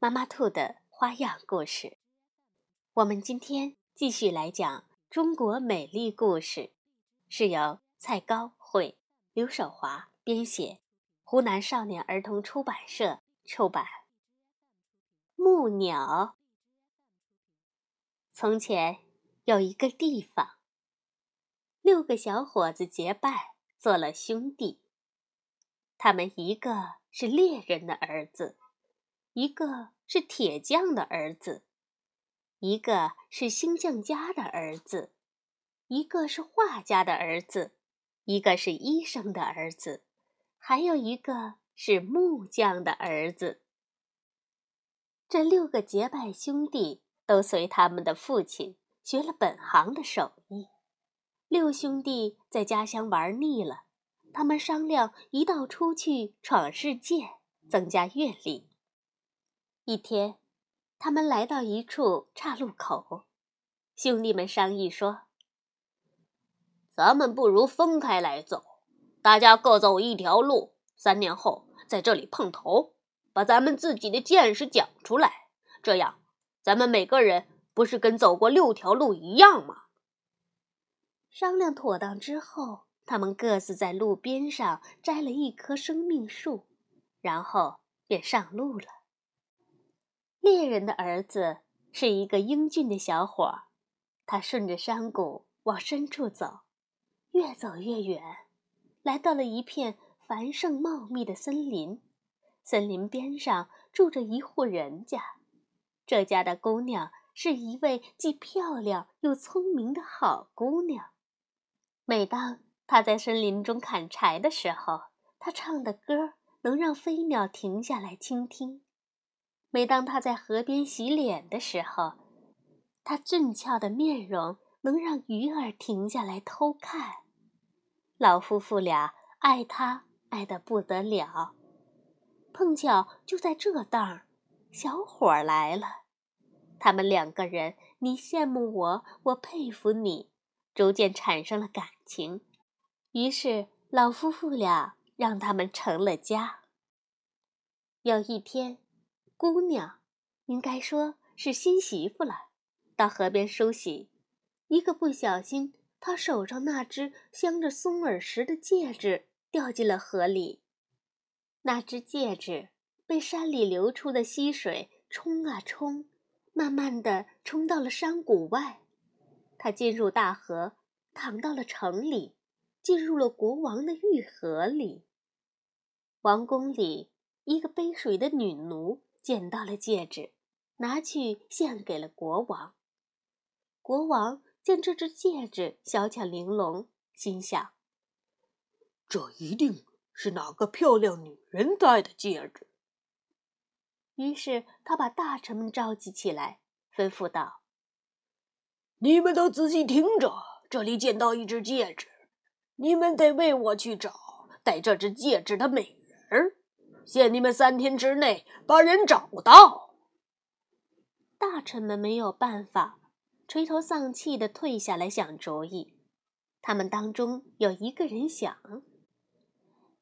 妈妈兔的花样故事，我们今天继续来讲中国美丽故事，是由蔡高慧、刘守华编写，湖南少年儿童出版社出版。木鸟。从前有一个地方，六个小伙子结拜做了兄弟，他们一个是猎人的儿子。一个是铁匠的儿子，一个是星匠家的儿子，一个是画家的儿子，一个是医生的儿子，还有一个是木匠的儿子。这六个结拜兄弟都随他们的父亲学了本行的手艺。六兄弟在家乡玩腻了，他们商量一道出去闯世界，增加阅历。一天，他们来到一处岔路口，兄弟们商议说：“咱们不如分开来走，大家各走一条路，三年后在这里碰头，把咱们自己的见识讲出来。这样，咱们每个人不是跟走过六条路一样吗？”商量妥当之后，他们各自在路边上摘了一棵生命树，然后便上路了。猎人的儿子是一个英俊的小伙儿，他顺着山谷往深处走，越走越远，来到了一片繁盛茂密的森林。森林边上住着一户人家，这家的姑娘是一位既漂亮又聪明的好姑娘。每当她在森林中砍柴的时候，她唱的歌能让飞鸟停下来倾听。每当他在河边洗脸的时候，他俊俏的面容能让鱼儿停下来偷看。老夫妇俩爱他爱得不得了。碰巧就在这当，小伙儿来了。他们两个人，你羡慕我，我佩服你，逐渐产生了感情。于是老夫妇俩让他们成了家。有一天。姑娘，应该说是新媳妇了，到河边梳洗，一个不小心，她手上那只镶着松耳石的戒指掉进了河里。那只戒指被山里流出的溪水冲啊冲，慢慢的冲到了山谷外。它进入大河，淌到了城里，进入了国王的御河里。王宫里，一个背水的女奴。捡到了戒指，拿去献给了国王。国王见这只戒指小巧玲珑，心想：这一定是哪个漂亮女人戴的戒指。于是他把大臣们召集起来，吩咐道：“你们都仔细听着，这里捡到一只戒指，你们得为我去找戴这只戒指的美人儿。”限你们三天之内把人找到。大臣们没有办法，垂头丧气的退下来想主意。他们当中有一个人想：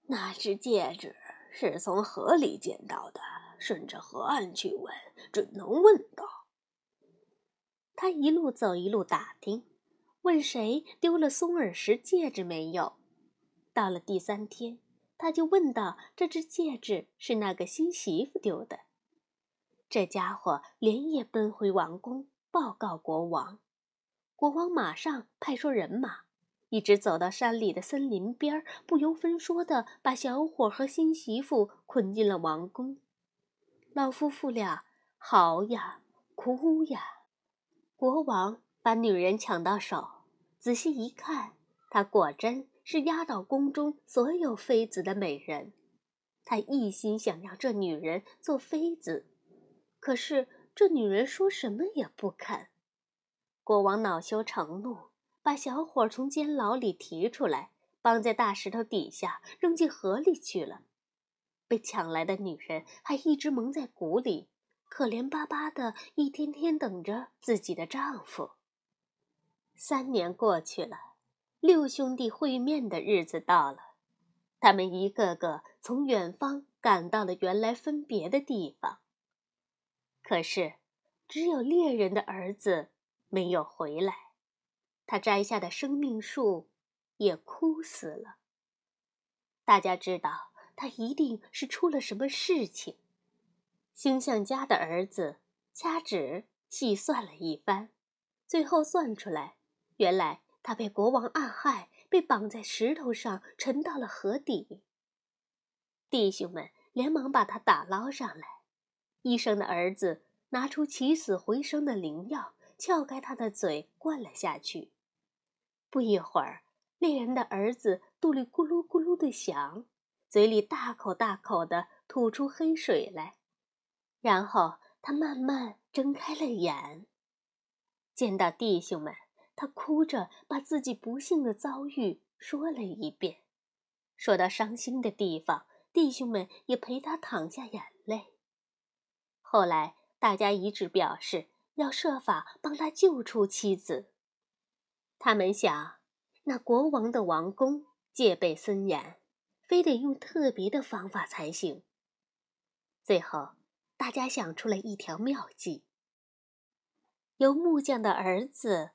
那只戒指是从河里捡到的，顺着河岸去问，准能问到。他一路走一路打听，问谁丢了松耳石戒指没有。到了第三天。他就问道：“这只戒指是那个新媳妇丢的？”这家伙连夜奔回王宫报告国王。国王马上派出人马，一直走到山里的森林边不由分说的把小伙和新媳妇捆进了王宫。老夫妇俩嚎呀哭呀。国王把女人抢到手，仔细一看，她果真。是压倒宫中所有妃子的美人，他一心想让这女人做妃子，可是这女人说什么也不肯。国王恼羞成怒，把小伙从监牢里提出来，绑在大石头底下，扔进河里去了。被抢来的女人还一直蒙在鼓里，可怜巴巴的，一天天等着自己的丈夫。三年过去了，六兄弟会面的日子到了，他们一个个从远方赶到了原来分别的地方。可是，只有猎人的儿子没有回来，他摘下的生命树也枯死了。大家知道，他一定是出了什么事情。星象家的儿子掐指细算了一番，最后算出来，原来他被国王暗害，被绑在石头上，沉到了河底。弟兄们连忙把他打捞上来。医生的儿子拿出起死回生的灵药，撬开他的嘴，灌了下去。不一会儿，猎人的儿子肚里咕噜咕噜的响，嘴里大口大口的吐出黑水来。然后他慢慢睁开了眼，见到弟兄们，他哭着把自己不幸的遭遇说了一遍。说到伤心的地方，弟兄们也陪他淌下眼泪。后来，大家一致表示要设法帮他救出妻子。他们想，那国王的王宫戒备森严，非得用特别的方法才行。最后，大家想出了一条妙计：由木匠的儿子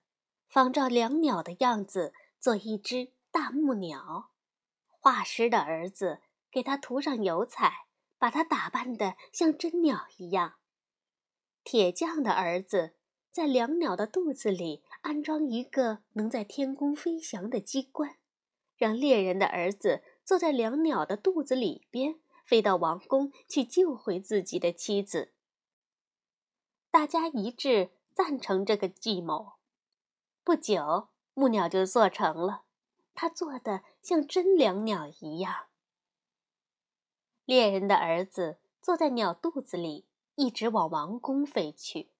仿照两鸟的样子做一只大木鸟，画师的儿子给他涂上油彩。把它打扮得像真鸟一样。铁匠的儿子在两鸟的肚子里安装一个能在天空飞翔的机关，让猎人的儿子坐在两鸟的肚子里边，飞到王宫去救回自己的妻子。大家一致赞成这个计谋。不久，木鸟就做成了，它做的像真良鸟一样。猎人的儿子坐在鸟肚子里，一直往王宫飞去。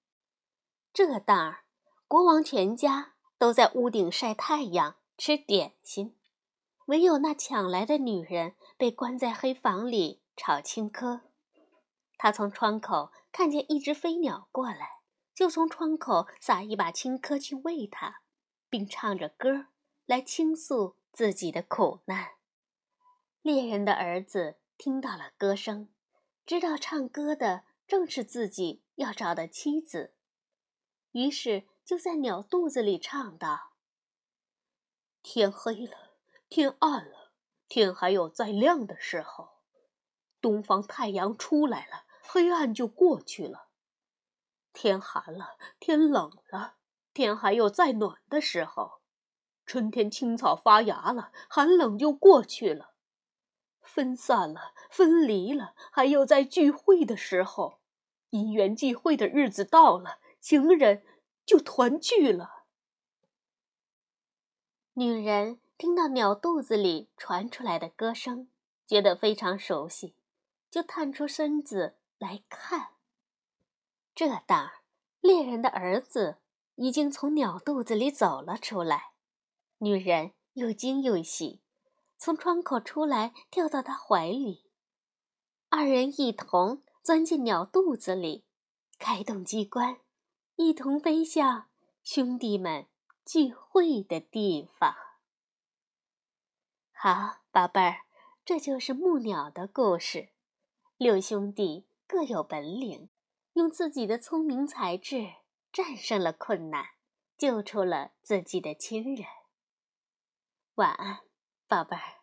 这当儿，国王全家都在屋顶晒太阳、吃点心，唯有那抢来的女人被关在黑房里炒青稞。他从窗口看见一只飞鸟过来，就从窗口撒一把青稞去喂它，并唱着歌来倾诉自己的苦难。猎人的儿子。听到了歌声，知道唱歌的正是自己要找的妻子，于是就在鸟肚子里唱道：“天黑了，天暗了，天还有再亮的时候；东方太阳出来了，黑暗就过去了；天寒了，天冷了，天还有再暖的时候；春天青草发芽了，寒冷就过去了。”分散了，分离了，还有在聚会的时候，因缘际会的日子到了，情人就团聚了。女人听到鸟肚子里传出来的歌声，觉得非常熟悉，就探出身子来看。这当，猎人的儿子已经从鸟肚子里走了出来，女人又惊又喜。从窗口出来，跳到他怀里，二人一同钻进鸟肚子里，开动机关，一同飞向兄弟们聚会的地方。好，宝贝儿，这就是木鸟的故事。六兄弟各有本领，用自己的聪明才智战胜了困难，救出了自己的亲人。晚安。宝贝儿。